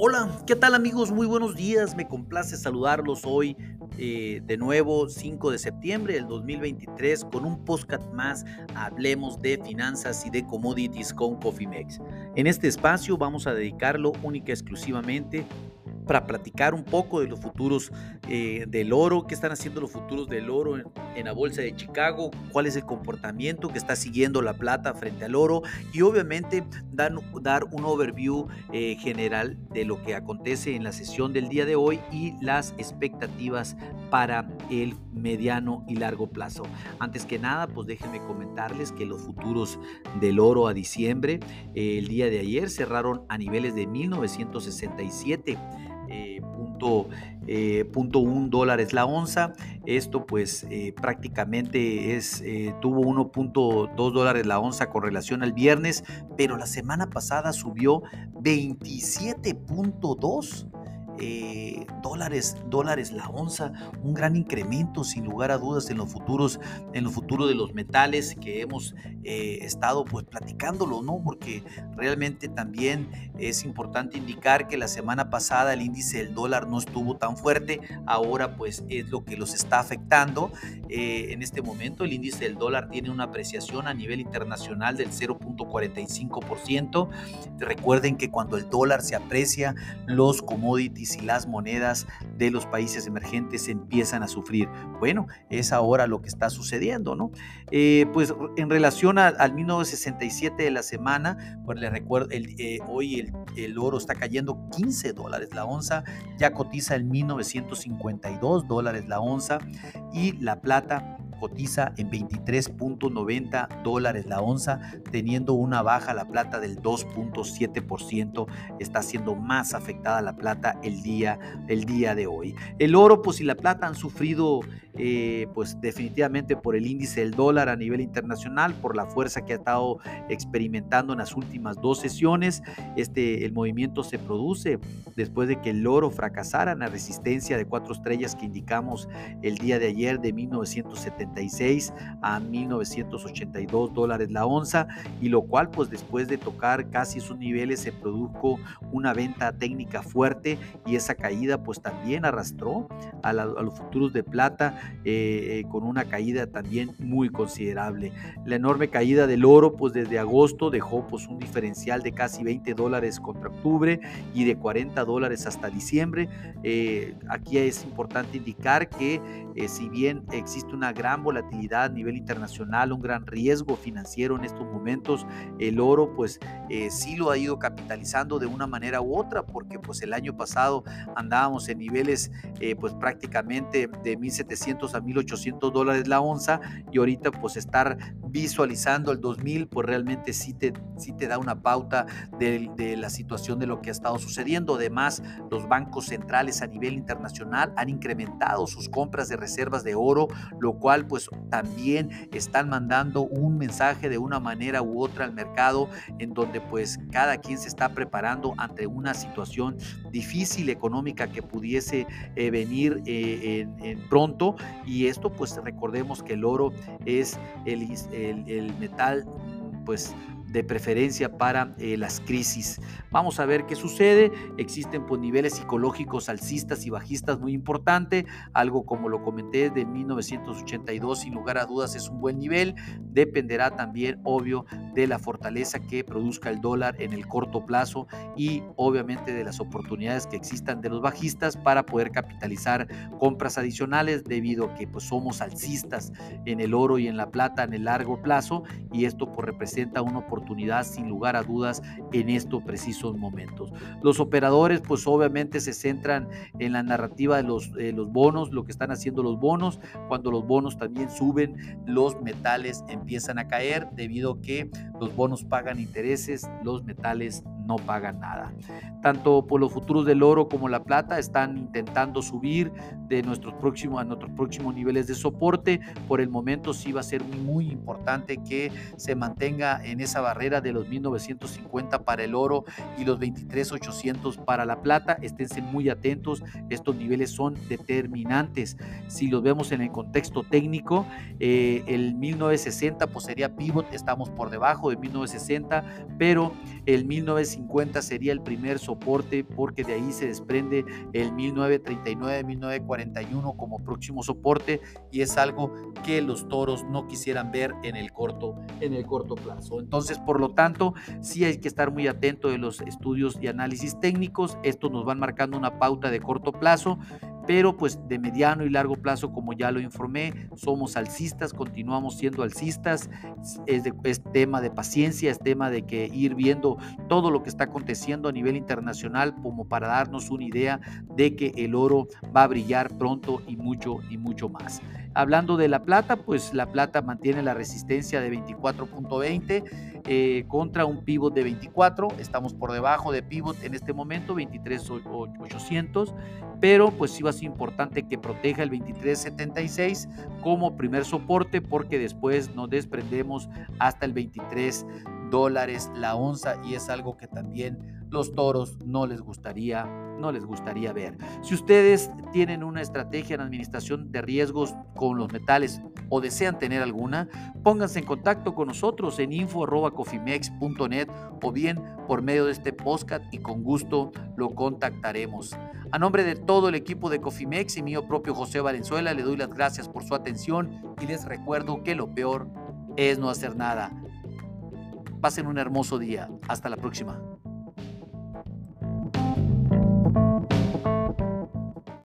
Hola, ¿qué tal amigos? Muy buenos días, me complace saludarlos hoy eh, de nuevo 5 de septiembre del 2023 con un podcast más, hablemos de finanzas y de commodities con Cofimex. En este espacio vamos a dedicarlo única y exclusivamente para platicar un poco de los futuros eh, del oro, qué están haciendo los futuros del oro en, la bolsa de Chicago, cuál es el comportamiento que está siguiendo la plata frente al oro y obviamente dar, un overview eh, general de lo que acontece en la sesión del día de hoy y las expectativas para el mediano y largo plazo. Antes que nada, pues déjenme comentarles que los futuros del oro a diciembre, eh, el día de ayer cerraron a niveles de 1967 eh, punto, eh, punto un dólares la onza. Esto pues eh, prácticamente es, tuvo 1.2 dólares la onza con relación al viernes, pero la semana pasada subió 27.2 eh, dólares, dólares la onza, un gran incremento sin lugar a dudas en los futuros, en los futuros de los metales que hemos eh, estado pues platicándolo, ¿no? Porque realmente también es importante indicar que la semana pasada el índice del dólar no estuvo tan fuerte, ahora pues es lo que los está afectando. Eh, en este momento el índice del dólar tiene una apreciación a nivel internacional del 0.45%. Recuerden que cuando el dólar se aprecia, los commodities y las monedas de los países emergentes empiezan a sufrir. Bueno, es ahora lo que está sucediendo, ¿no? Eh, pues en relación al 1967 de la semana, pues les recuerdo, el, eh, hoy el, el, oro está cayendo 15 dólares la onza, ya cotiza en 1952 dólares la onza y la plata cotiza en 23.90 dólares la onza, teniendo una baja la plata del 2.7%. Está siendo más afectada la plata el día, el día de hoy. El oro, pues y la plata han sufrido eh, pues definitivamente por el índice del dólar a nivel internacional, por la fuerza que ha estado experimentando en las últimas dos sesiones. Este, el movimiento se produce después de que el oro fracasara en la resistencia de cuatro estrellas que indicamos el día de ayer de 1976 a 1982 dólares la onza y lo cual pues después de tocar casi esos niveles se produjo una venta técnica fuerte y esa caída pues también arrastró a, a los futuros de plata eh, eh, con una caída también muy considerable. La enorme caída del oro, pues desde agosto dejó pues un diferencial de casi 20 dólares contra octubre y de 40 dólares hasta diciembre. Eh, aquí es importante indicar que si bien existe una gran volatilidad a nivel internacional, un gran riesgo financiero en estos momentos, el oro pues sí lo ha ido capitalizando de una manera u otra, porque pues el año pasado andábamos en niveles pues prácticamente de 1700 a 1800 dólares la onza y ahorita pues estar visualizando el 2000 pues realmente sí te, sí te da una pauta de, de la situación de lo que ha estado sucediendo. Además, los bancos centrales a nivel internacional han incrementado sus compras de reservas de oro, lo cual pues también están mandando un mensaje de una manera u otra al mercado en donde pues cada quien se está preparando ante una situación difícil económica que pudiese eh, venir eh, pronto. Y esto pues recordemos que el oro es el, el, metal pues de preferencia para eh, las crisis. Vamos a ver qué sucede. Existen pues, niveles psicológicos alcistas y bajistas muy importantes. Algo como lo comenté de 1982, sin lugar a dudas es un buen nivel. Dependerá también, obvio, de la fortaleza que produzca el dólar en el corto plazo y obviamente de las oportunidades que existan de los bajistas para poder capitalizar compras adicionales debido a que pues, somos alcistas en el oro y en la plata en el largo plazo y esto pues, representa una oportunidad sin lugar a dudas en estos precisos momentos. Los operadores pues obviamente se centran en la narrativa de los, los bonos, lo que están haciendo los bonos. Cuando los bonos también suben, los metales empiezan a caer debido a que los bonos pagan intereses, los metales no pagan nada. Tanto por los futuros del oro como la plata están intentando subir de nuestros próximos a nuestros próximos niveles de soporte. Por el momento sí va a ser muy importante que se mantenga en esa barrera de los 1950 para el oro y los 23.800 para la plata. Esténse muy atentos, estos niveles son determinantes. Si los vemos en el contexto técnico, eh, el 1960 pues sería pivot, estamos por debajo de 1960, pero el 1950 1950 sería el primer soporte porque de ahí se desprende el 1939-1941 como próximo soporte y es algo que los toros no quisieran ver en el corto, en el corto plazo. Entonces, por lo tanto, sí hay que estar muy atento de los estudios y análisis técnicos. Estos nos van marcando una pauta de corto plazo pero pues de mediano y largo plazo, como ya lo informé, somos alcistas, continuamos siendo alcistas, es, tema de paciencia, es tema de que ir viendo todo lo que está aconteciendo a nivel internacional como para darnos una idea de que el oro va a brillar pronto y mucho y mucho más. Hablando de la plata, pues la plata mantiene la resistencia de 24.20 eh, contra un pivot de 24. Estamos por debajo de pivot en este momento, 23.800, pero pues sí va a ser importante que proteja el 23.76 como primer soporte porque después nos desprendemos hasta el 23 dólares la onza y es algo que también los toros no les gustaría no les gustaría ver. Si ustedes tienen una estrategia en administración de riesgos con los metales o desean tener alguna, pónganse en contacto con nosotros en info.cofimex.net o bien por medio de este podcast y con gusto lo contactaremos. A nombre de todo el equipo de Cofimex y mío propio José Valenzuela, le doy las gracias por su atención y les recuerdo que lo peor es no hacer nada. Pasen un hermoso día. Hasta la próxima.